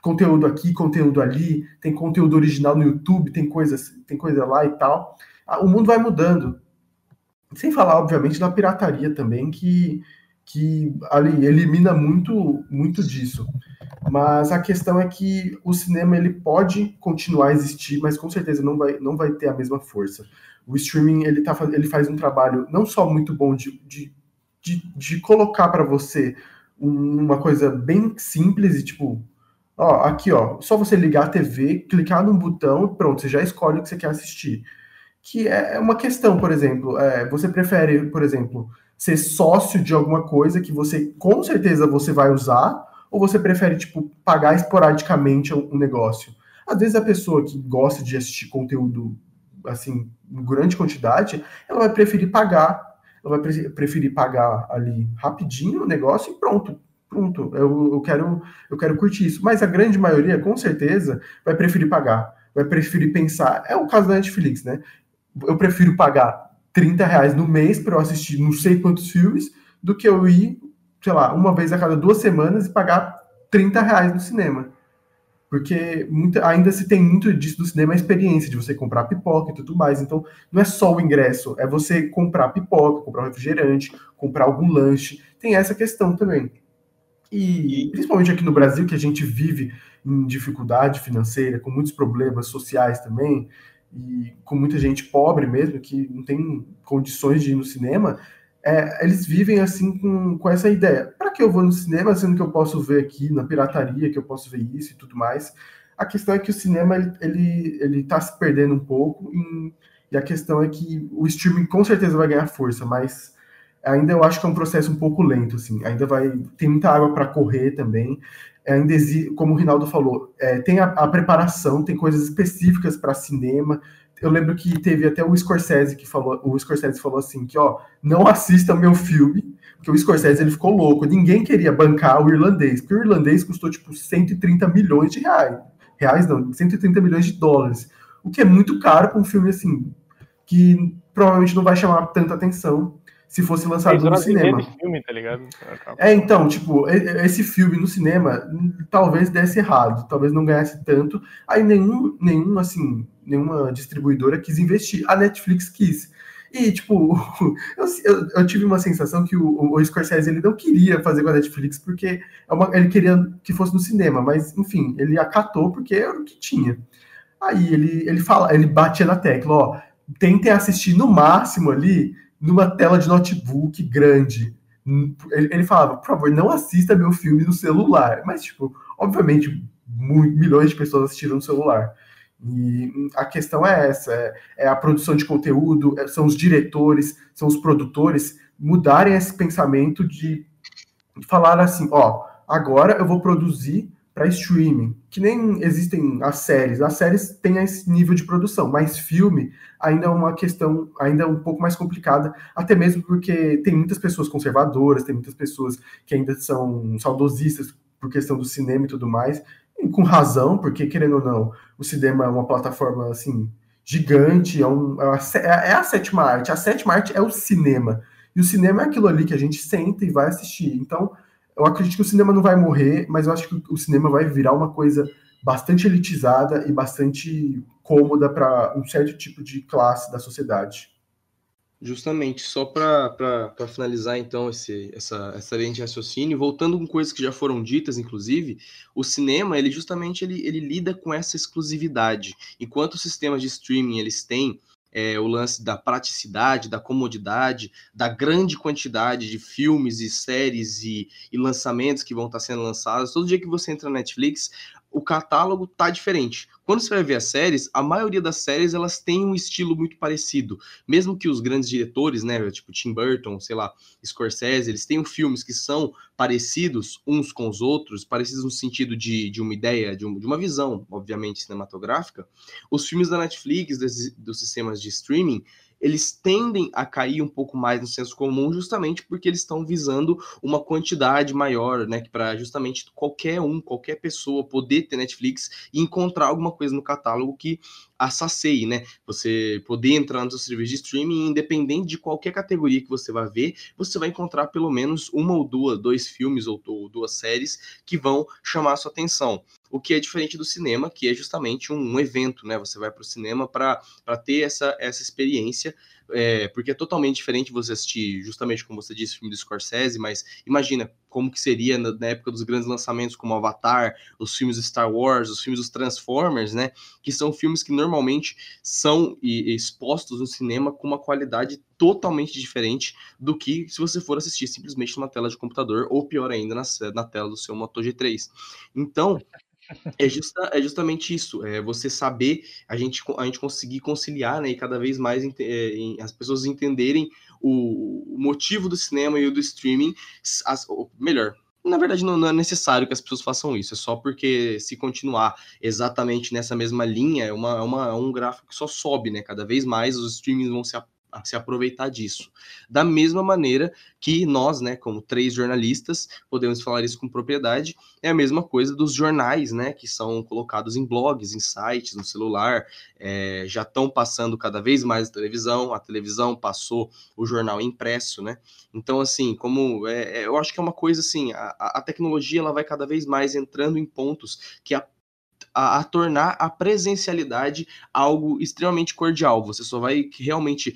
conteúdo aqui, conteúdo ali, tem conteúdo original no YouTube, tem coisas, tem coisa lá e tal. O mundo vai mudando. Sem falar, obviamente, da pirataria também, que que ali elimina muito muito disso. Mas a questão é que o cinema ele pode continuar a existir, mas com certeza não vai, não vai ter a mesma força. O streaming ele, tá, ele faz um trabalho não só muito bom de, de, de, de colocar para você uma coisa bem simples e tipo, ó, aqui ó, só você ligar a TV, clicar num botão, pronto, você já escolhe o que você quer assistir. Que é uma questão, por exemplo, é, você prefere, por exemplo, ser sócio de alguma coisa que você com certeza você vai usar, ou você prefere tipo pagar esporadicamente um negócio? Às vezes a pessoa que gosta de assistir conteúdo assim em grande quantidade, ela vai preferir pagar, ela vai preferir pagar ali rapidinho o negócio e pronto, pronto, eu, eu, quero eu quero curtir isso. Mas a grande maioria, com certeza, vai preferir pagar, vai preferir pensar. É o caso da Netflix, né? Eu prefiro pagar 30 reais no mês para eu assistir não sei quantos filmes, do que eu ir, sei lá, uma vez a cada duas semanas e pagar 30 reais no cinema. Porque muita, ainda se tem muito disso do cinema, a experiência de você comprar pipoca e tudo mais. Então, não é só o ingresso, é você comprar pipoca, comprar um refrigerante, comprar algum lanche. Tem essa questão também. E principalmente aqui no Brasil, que a gente vive em dificuldade financeira, com muitos problemas sociais também, e com muita gente pobre mesmo, que não tem condições de ir no cinema, é, eles vivem assim com, com essa ideia. Para que eu vou no cinema, sendo que eu posso ver aqui na pirataria, que eu posso ver isso e tudo mais? A questão é que o cinema ele ele, ele tá se perdendo um pouco em, e a questão é que o streaming com certeza vai ganhar força, mas ainda eu acho que é um processo um pouco lento, assim. Ainda vai tem muita água para correr também ainda existe, como o Rinaldo falou, é, tem a, a, preparação, tem coisas específicas para cinema. Eu lembro que teve até o Scorsese que falou, o Scorsese falou assim que, ó, não assista meu filme, porque o Scorsese ele ficou louco, ninguém queria bancar o irlandês, porque o irlandês custou tipo 130 milhões de reais. Reais não, 130 milhões de dólares. O que é muito caro para um filme assim, que provavelmente não vai chamar tanta atenção se fosse lançado no cinema. Filme, tá ligado? É, então, tipo, esse filme no cinema talvez desse errado, talvez não ganhasse tanto. Aí nenhum, nenhum assim, nenhuma distribuidora quis investir. A Netflix quis. E, tipo, eu, eu, eu tive uma sensação que o, o Scorsese ele não queria fazer com a Netflix porque é uma, ele queria que fosse no cinema, mas, enfim, ele acatou porque era o que tinha. Aí ele, ele fala, ele batia na tecla, ó, tentem assistir no máximo ali numa tela de notebook grande. Ele, ele, falava, por favor, não assista meu filme no celular. Mas, tipo, obviamente, milhões de pessoas assistiram no celular. E a questão é essa: é, é a produção de conteúdo, é, são os diretores, são os produtores mudarem esse pensamento de, de falar assim: ó, agora eu vou produzir para streaming, que nem existem as séries. As séries têm esse nível de produção, mas filme ainda é uma questão ainda um pouco mais complicada, até mesmo porque tem muitas pessoas conservadoras, tem muitas pessoas que ainda são saudosistas por questão do cinema e tudo mais, com razão, porque querendo ou não, o cinema é uma plataforma assim gigante, é, um, é, a, é a sétima arte. A sétima arte é o cinema. E o cinema é aquilo ali que a gente senta e vai assistir. Então, eu acredito que o cinema não vai morrer, mas eu acho que o cinema vai virar uma coisa bastante elitizada e bastante cômoda para um certo tipo de classe da sociedade. Justamente, só para finalizar então esse, essa, essa linha de raciocínio, voltando com coisas que já foram ditas, inclusive, o cinema, ele justamente ele, ele lida com essa exclusividade. Enquanto os sistemas de streaming eles têm é, o lance da praticidade, da comodidade, da grande quantidade de filmes e séries e, e, lançamentos que vão estar sendo lançados. Todo dia que você entra na Netflix, o catálogo tá diferente. Quando você vai ver as séries, a maioria das séries elas têm um estilo muito parecido. Mesmo que os grandes diretores, né, tipo Tim Burton, sei lá, Scorsese, eles tenham filmes que são parecidos uns com os outros, parecidos no sentido de, de uma ideia, de, um, de uma visão, obviamente, cinematográfica. Os filmes da Netflix, dos sistemas de streaming, eles tendem a cair um pouco mais no senso comum, justamente porque eles estão visando uma quantidade maior, né? Para justamente qualquer um, qualquer pessoa poder ter Netflix e encontrar alguma coisa no catálogo que a sacie, né? Você poder entrar no seu serviço de streaming, independente de qualquer categoria que você vai ver, você vai encontrar pelo menos uma ou duas, dois filmes ou, ou duas séries que vão chamar a sua atenção. O que é diferente do cinema, que é justamente um, um evento, né? Você vai para o cinema para ter essa, essa experiência é, porque é totalmente diferente você assistir, justamente como você disse, o filme do Scorsese, mas imagina como que seria na, na, época dos grandes lançamentos como Avatar, os filmes Star Wars, os filmes dos Transformers, né? Que são filmes que normalmente são e, expostos no cinema com uma qualidade totalmente diferente do que se você for assistir simplesmente numa tela de computador, ou pior ainda, na, na tela do seu Moto G3. Então, é, justa, é justamente isso, é você saber, a gente, a gente conseguir conciliar, né, e cada vez mais é, as pessoas entenderem o, o, motivo do cinema e o do streaming, as, ou, melhor, na verdade não, não, é necessário que as pessoas façam isso, é só porque se continuar exatamente nessa mesma linha, é, uma, é uma, é um gráfico que só sobe, né, cada vez mais os streamings vão se se aproveitar disso. Da mesma maneira que nós, né, como três jornalistas, podemos falar isso com propriedade, é a mesma coisa dos jornais, né, que são colocados em blogs, em sites, no celular, é, já estão passando cada vez mais a televisão, a televisão passou o jornal impresso, né, então, assim, como, é, é eu acho que é uma coisa, assim, a, a tecnologia, ela vai cada vez mais entrando em pontos que a a, a, tornar a presencialidade algo extremamente cordial. Você só vai realmente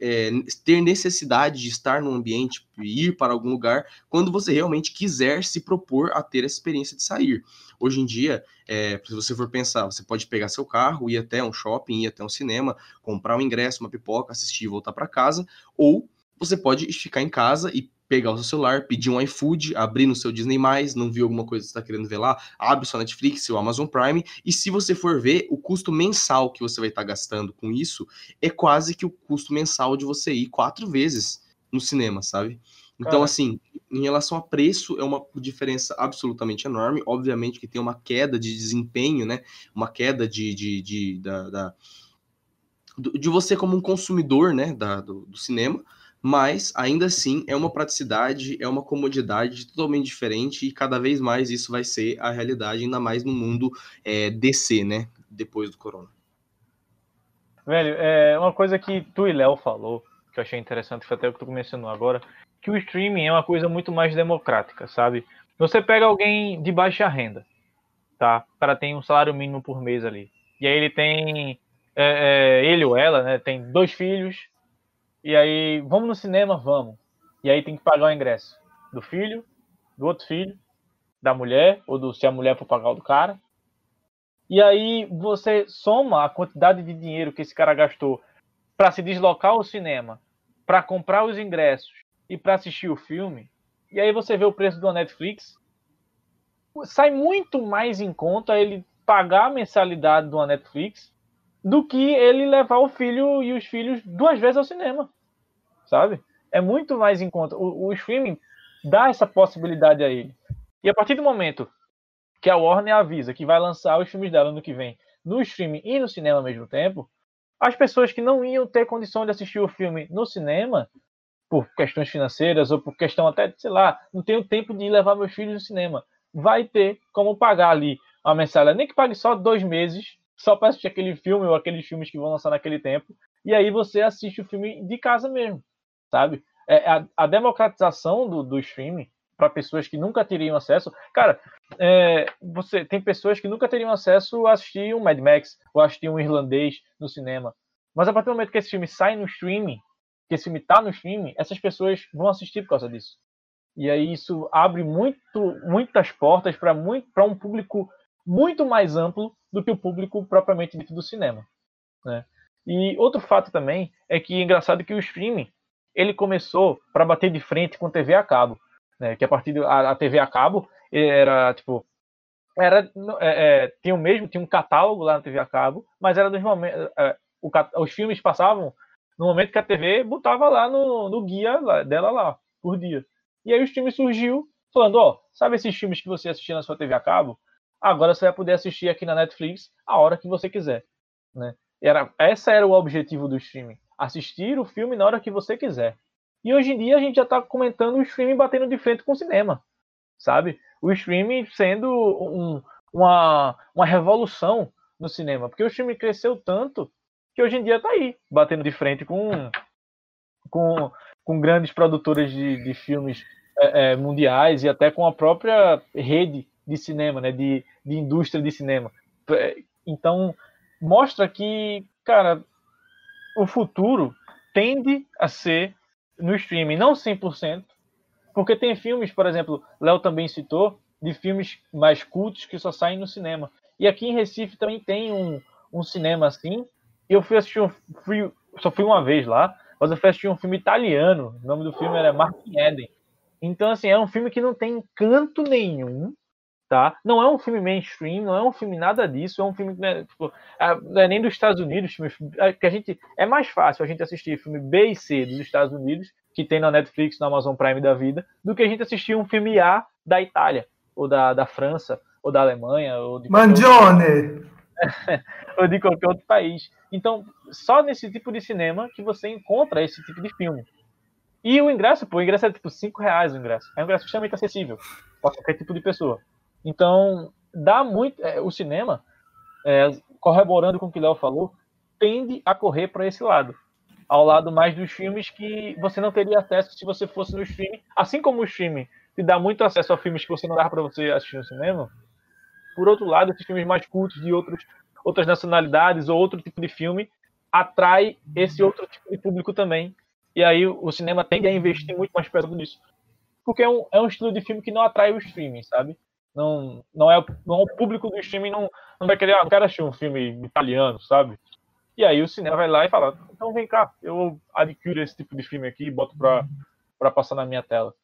é, ter necessidade de estar num ambiente, ir para algum lugar, quando você realmente quiser se propor a ter essa experiência de sair. Hoje em dia, é, se você for pensar, você pode pegar seu carro, ir até um shopping, ir até um cinema, comprar um ingresso, uma pipoca, assistir e voltar para casa, ou você pode ficar em casa e pegar o seu celular, pedir um iFood, abrir no seu Disney+, não viu alguma coisa que você está querendo ver lá, abre sua Netflix, seu Amazon Prime, e se você for ver, o custo mensal que você vai estar tá gastando com isso é quase que o custo mensal de você ir quatro vezes no cinema, sabe? Então, Cara. assim, em relação a preço, é uma diferença absolutamente enorme. Obviamente que tem uma queda de desempenho, né? Uma queda de, de, de, da, da de você como um consumidor, né, da, do, do cinema, mas ainda assim é uma praticidade, é uma comodidade totalmente diferente e cada vez mais isso vai ser a realidade, ainda mais no mundo é, DC, né? Depois do corona. Velho, é uma coisa que tu e Léo falou, que eu achei interessante, foi até o que tu mencionou agora, que o streaming é uma coisa muito mais democrática, sabe? Você pega alguém de baixa renda, tá? O cara tem um salário mínimo por mês ali. E aí ele tem. É, é, ele ou ela, né? Tem dois filhos, e aí, vamos no cinema? Vamos. E aí tem que pagar o ingresso do filho, do outro filho, da mulher, ou do, se a mulher for pagar o do cara. E aí você soma a quantidade de dinheiro que esse cara gastou para se deslocar ao cinema, para comprar os ingressos e para assistir o filme. E aí você vê o preço do Netflix. Sai muito mais em conta ele pagar a mensalidade do Netflix do que ele levar o filho e os filhos duas vezes ao cinema, sabe? É muito mais em conta. O, o streaming dá essa possibilidade a ele. E a partir do momento que a Warner avisa que vai lançar os filmes dela no que vem no streaming e no cinema ao mesmo tempo, as pessoas que não iam ter condição de assistir o filme no cinema, por questões financeiras ou por questão até, sei lá, não tenho tempo de levar meus filhos no cinema, vai ter como pagar ali a mensalidade, nem que pague só dois meses, só para assistir aquele filme ou aqueles filmes que vão lançar naquele tempo, e aí você assiste o filme de casa mesmo, sabe? É, a, a democratização do, do streaming para pessoas que nunca teriam acesso. Cara, é, você tem pessoas que nunca teriam acesso a assistir um Mad Max ou assistir um irlandês no cinema. Mas a partir do momento que esse filme sai no streaming, que esse filme está no streaming, essas pessoas vão assistir por causa disso. E aí isso abre muito, muitas portas para muito, um público muito mais amplo do que o público propriamente dito do cinema. Né? E outro fato também é que é engraçado que o streaming ele começou para bater de frente com TV a cabo né? Que a partir da TV a cabo era tipo era é, é, tinha o mesmo tinha um catálogo lá na TV a cabo, mas era nos momentos é, o, os filmes passavam no momento que a TV botava lá no, no guia dela lá por dia. E aí os filmes surgiu falando, ó, sabe esses filmes que você assistia na sua TV a cabo? Agora você vai poder assistir aqui na Netflix a hora que você quiser, né? Era, essa era o objetivo do streaming, assistir o filme na hora que você quiser. E hoje em dia a gente já está comentando o streaming batendo de frente com o cinema, sabe? O streaming sendo um, uma, uma revolução no cinema, porque o streaming cresceu tanto que hoje em dia está aí, batendo de frente com, com, com grandes produtoras de, de filmes é, é, mundiais e até com a própria rede de cinema, né, de, de indústria de cinema. Então, mostra que, cara, o futuro tende a ser no streaming, não 100%, porque tem filmes, por exemplo, Léo também citou, de filmes mais cultos que só saem no cinema. E aqui em Recife também tem um, um cinema assim. Eu fui assistir um, fui, só fui uma vez lá, mas eu fui assistir um filme italiano. O nome do filme era Martin Eden. Então, assim, é um filme que não tem canto nenhum, tá? Não é um filme mainstream, não é um filme nada disso, é um filme né, tipo, é, nem dos Estados Unidos, é, que a gente é mais fácil a gente assistir filme B e C dos Estados Unidos que tem na Netflix, na Amazon Prime da vida, do que a gente assistir um filme A da Itália ou da, da França ou da Alemanha ou de Mangione ou de qualquer outro país. Então, só nesse tipo de cinema que você encontra esse tipo de filme. E o ingresso, pô, o ingresso é tipo 5 reais o ingresso. É um ingresso extremamente acessível para qualquer tipo de pessoa. Então, dá muito. É, o cinema, é, corroborando com o que o Léo falou, tende a correr para esse lado. Ao lado mais dos filmes que você não teria acesso se você fosse no streaming. Assim como o streaming te dá muito acesso a filmes que você não dá para você assistir no cinema. Por outro lado, esses filmes mais cultos de outros, outras nacionalidades ou outro tipo de filme atrai esse outro tipo de público também. E aí o cinema tende a investir muito mais pesado nisso. Porque é um, é um estilo de filme que não atrai o streaming, sabe? Não, não, é, não o público do streaming não, não vai querer, ah, não quero assistir um filme italiano, sabe? E aí o cinema vai lá e fala, então vem cá, eu adquiro esse tipo de filme aqui e boto para passar na minha tela.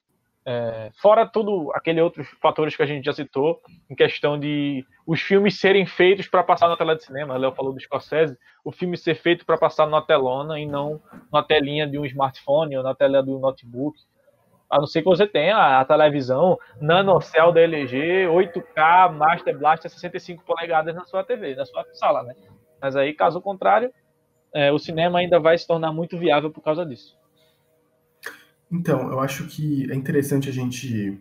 É, fora tudo aquele outros fatores que a gente já citou, em questão de os filmes serem feitos para passar na tela de cinema. Léo falou do Scorsese, o filme ser feito para passar na telona e não na telinha de um smartphone ou na tela do notebook a não ser que você tenha a televisão NanoCell da LG, 8K, Master Blaster 65 polegadas na sua TV, na sua sala, né? Mas aí, caso contrário, é, o cinema ainda vai se tornar muito viável por causa disso. Então, eu acho que é interessante a gente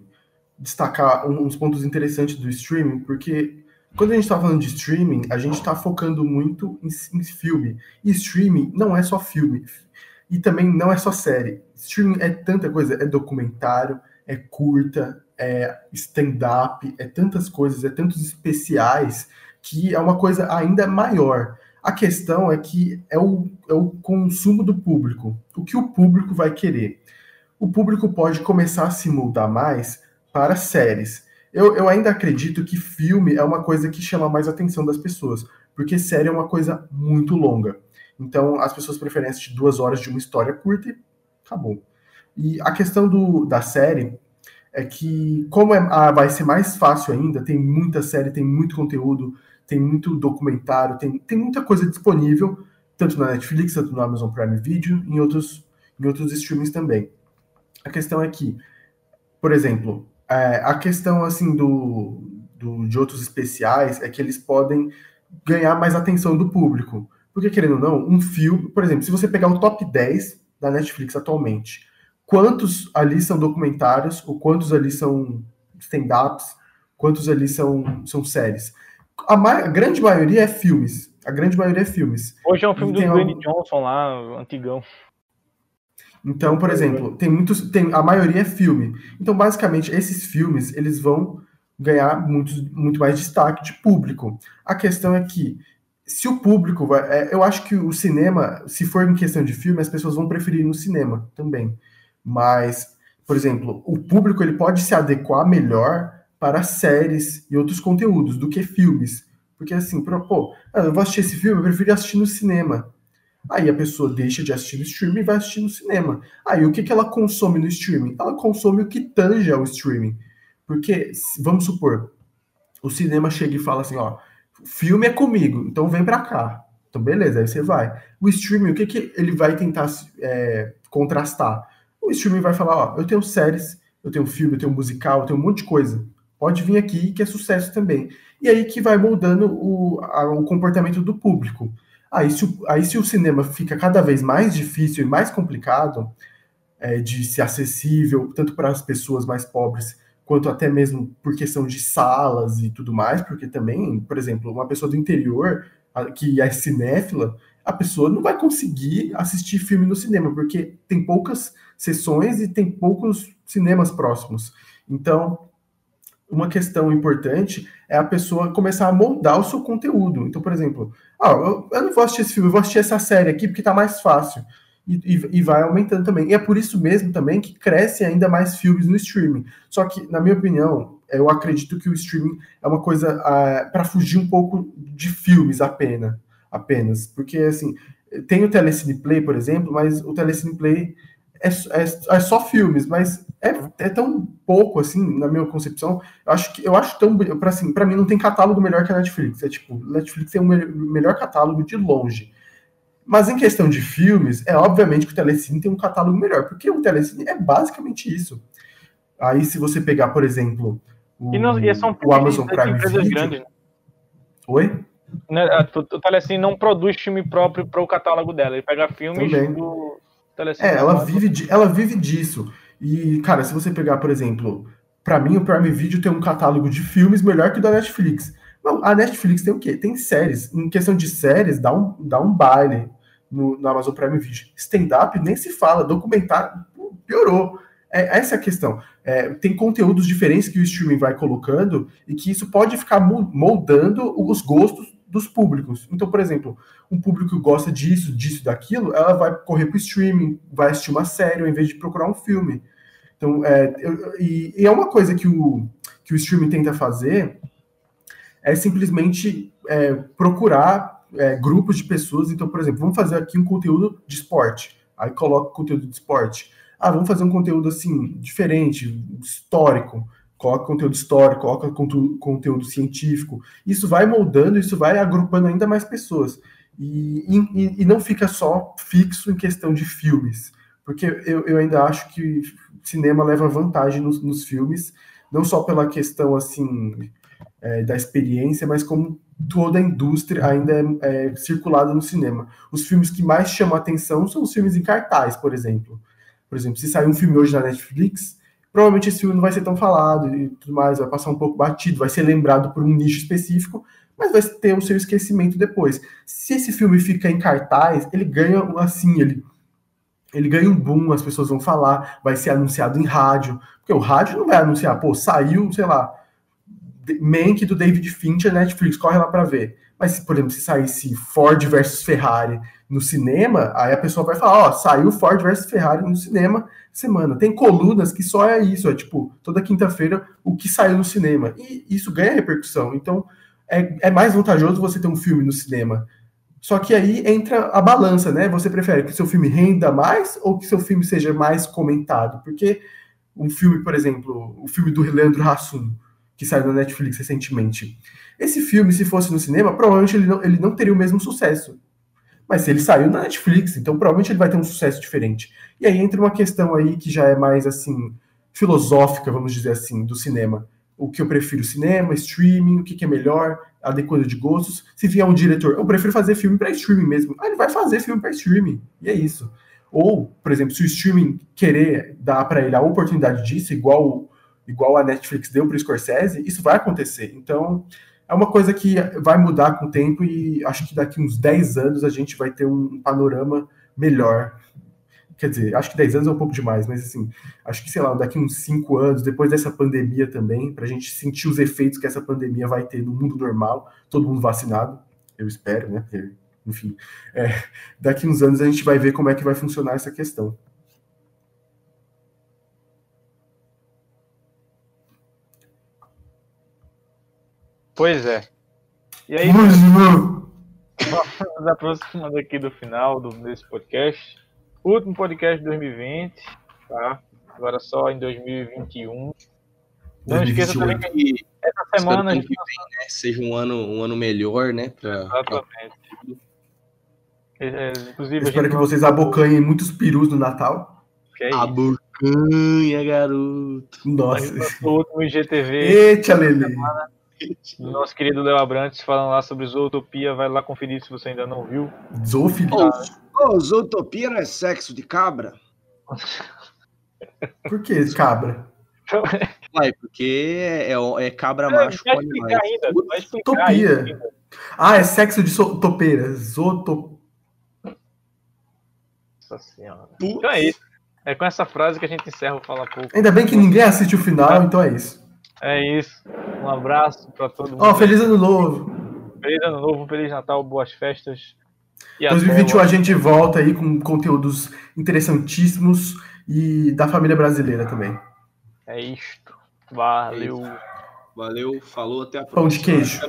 destacar uns pontos interessantes do streaming, porque quando a gente está falando de streaming, a gente está focando muito em, em filme. E streaming não é só filme. E também não é só série. Streaming é tanta coisa, é documentário, é curta, é stand-up, é tantas coisas, é tantos especiais, que é uma coisa ainda maior. A questão é que é o, é o consumo do público. O que o público vai querer? O público pode começar a se mudar mais para séries. Eu, eu ainda acredito que filme é uma coisa que chama mais atenção das pessoas, porque série é uma coisa muito longa. Então, as pessoas preferem assistir duas horas de uma história curta e acabou. E a questão do, da série é que, como é, ah, vai ser mais fácil ainda, tem muita série, tem muito conteúdo, tem muito documentário, tem, tem muita coisa disponível, tanto na Netflix, tanto no Amazon Prime Video, em outros, em outros streamings também. A questão é que, por exemplo, é, a questão assim do do, de outros especiais é que eles podem ganhar mais atenção do público. Porque, querendo ou não, um filme, por exemplo, se você pegar o top 10 da Netflix atualmente, quantos ali são documentários, ou quantos ali são stand-ups, quantos ali são, são séries? A, ma a, grande maioria é filmes. A grande maioria é filmes. Hoje é um filme do Dwayne algum... Johnson lá, antigão. Então, por exemplo, tem muitos, tem a maioria é filme. Então, basicamente, esses filmes eles vão ganhar muito, muito mais destaque de público. A questão é que se o público vai, é, eu acho que o cinema, se for em questão de filme, as pessoas vão preferir no cinema também. Mas, por exemplo, o público ele pode se adequar melhor para séries e outros conteúdos do que filmes. Porque assim, pô, ah, eu vou assistir esse filme, eu prefiro assistir no cinema. Aí a pessoa deixa de assistir no streaming e vai assistir no cinema. Aí o que, que ela consome no streaming? Ela consome o que tange ao streaming. Porque, vamos supor, o cinema chega e fala assim, ó, filme é comigo, então vem para cá. Então, beleza, aí você vai. O streaming, o que, que ele vai tentar é, contrastar? O streaming vai falar, ó, eu tenho séries, eu tenho filme, eu tenho musical, eu tenho um monte de coisa. Pode vir aqui que é sucesso também. E aí que vai moldando o, a, o comportamento do público. Aí se, o, aí se o cinema fica cada vez mais difícil e mais complicado é, de ser acessível, tanto para as pessoas mais pobres quanto até mesmo por questão de salas e tudo mais, porque também, por exemplo, uma pessoa do interior que é cinéfila, a pessoa não vai conseguir assistir filme no cinema, porque tem poucas sessões e tem poucos cinemas próximos. Então, uma questão importante é a pessoa começar a moldar o seu conteúdo. Então, por exemplo, ah, eu, eu não vou assistir esse filme, eu vou assistir essa série aqui porque tá mais fácil e, e, vai aumentando também. E é por isso mesmo também que crescem ainda mais filmes no streaming. Só que, na minha opinião, eu acredito que o streaming é uma coisa uh, ah, para fugir um pouco de filmes apenas, apenas. Porque, assim, tem o Telecine Play, por exemplo, mas o Telecine Play é, é, é só filmes, mas é, é, tão pouco, assim, na minha concepção. Eu acho que eu acho tão. Para assim, mim, não tem catálogo melhor que a Netflix. É tipo, Netflix tem o melhor catálogo de longe. Mas em questão de filmes, é obviamente que o Telecine tem um catálogo melhor, porque o Telecine é basicamente isso. Aí, se você pegar, por exemplo, o, e não, e são o Amazon Prime Video... Grandes, né? Oi? Né, o Telecine não produz filme próprio para o catálogo dela, ele pega filmes Também. do Telecine. É, ela vive, ela vive disso. E, cara, se você pegar, por exemplo, para mim o Prime Video tem um catálogo de filmes melhor que o da Netflix. Não, a Netflix tem o quê? Tem séries. Em questão de séries, dá um, dá um baile no, no Amazon Prime Video. Stand-up nem se fala, documentário piorou. É, essa é a questão. É, tem conteúdos diferentes que o streaming vai colocando e que isso pode ficar moldando os gostos dos públicos. Então, por exemplo, um público que gosta disso, disso, daquilo, ela vai correr para o streaming, vai assistir uma série ao invés de procurar um filme. Então, é, eu, e, e, é uma coisa que o, que o streaming tenta fazer é simplesmente é, procurar é, grupos de pessoas. Então, por exemplo, vamos fazer aqui um conteúdo de esporte. Aí coloca conteúdo de esporte. Ah, vamos fazer um conteúdo assim, diferente, histórico. Coloca conteúdo histórico, coloca conteúdo, conteúdo científico. Isso vai moldando, isso vai agrupando ainda mais pessoas. E, e, e não fica só fixo em questão de filmes. Porque eu, eu ainda acho que cinema leva vantagem nos, nos filmes, não só pela questão assim é, da experiência, mas como toda a indústria ainda é, é, circulada no cinema. Os filmes que mais chamam a atenção são os filmes em cartaz, por exemplo. Por exemplo, se sair um filme hoje na Netflix, provavelmente esse filme não vai ser tão falado e tudo mais, vai passar um pouco batido, vai ser lembrado por um nicho específico, mas vai ter o seu esquecimento depois. Se esse filme fica em cartaz, ele ganha assim, ele ele ganha um boom, as pessoas vão falar, vai ser anunciado em rádio, porque o rádio não vai anunciar, pô, saiu, sei lá, Mank do David Fincher, Netflix, corre lá para ver. Mas, por exemplo, se saísse Ford versus Ferrari no cinema, aí a pessoa vai falar, ó, saiu Ford versus Ferrari no cinema semana. Tem colunas que só é isso, é tipo, toda quinta-feira o que saiu no cinema. E isso ganha repercussão. Então, é, é mais vantajoso você ter um filme no cinema. Só que aí entra a balança, né? Você prefere que seu filme renda mais ou que seu filme seja mais comentado? Porque um filme, por exemplo, o filme do Leandro Hassum, que saiu na Netflix recentemente. Esse filme, se fosse no cinema, provavelmente ele não, ele não teria o mesmo sucesso. Mas se ele saiu na Netflix, então provavelmente ele vai ter um sucesso diferente. E aí entra uma questão aí que já é mais assim filosófica, vamos dizer assim, do cinema. o que eu prefiro, cinema, streaming, o que, que é melhor, adequando de gostos. Se vier um diretor, eu prefiro fazer filme para streaming mesmo. Ah, ele vai fazer filme para streaming, e é isso. Ou, por exemplo, se o streaming querer dar para ele a oportunidade disso, igual, igual a Netflix deu para o Scorsese, isso vai acontecer. Então, é uma coisa que vai mudar com o tempo e acho que daqui uns 10 anos a gente vai ter um panorama melhor quer dizer, acho que 10 anos é um pouco demais, mas assim, acho que, sei lá, daqui uns 5 anos, depois dessa pandemia também, para a gente sentir os efeitos que essa pandemia vai ter no mundo normal, todo mundo vacinado, eu espero, né? Enfim, é, daqui uns anos a gente vai ver como é que vai funcionar essa questão. Pois é. E aí, vamos aproximando aqui do final do, desse podcast. Último podcast de 2020, tá? Agora só em 2021. Não esqueça também que essa semana. Que vem, né, seja um ano, um ano melhor, né? Pra, Exatamente. Pra... É, inclusive, espero que vocês abocanhem muitos perus no Natal. Que é Abocanha, garoto. Nossa. O último IGTV. Eita, Lele. Nosso querido Léo Abrantes falando lá sobre Zootopia. Vai lá conferir se você ainda não viu. Zoofilia. Oh, oh, Zootopia não é sexo de cabra? Por que cabra? Uai, porque é, é, é cabra macho com animais. Ainda, Utopia. Ah, é sexo de so topeira. Zootopia. Nossa senhora. Então é isso. É com essa frase que a gente encerra o Fala Pouco. Ainda bem que ninguém assiste o final, então é isso. É isso. Um abraço para todo mundo. Ó, oh, feliz ano novo. Feliz ano novo, feliz Natal, boas festas. E 2021 a gente volta aí com conteúdos interessantíssimos e da família brasileira também. É isto. Valeu. Valeu, falou, até a próxima. Pão de queijo.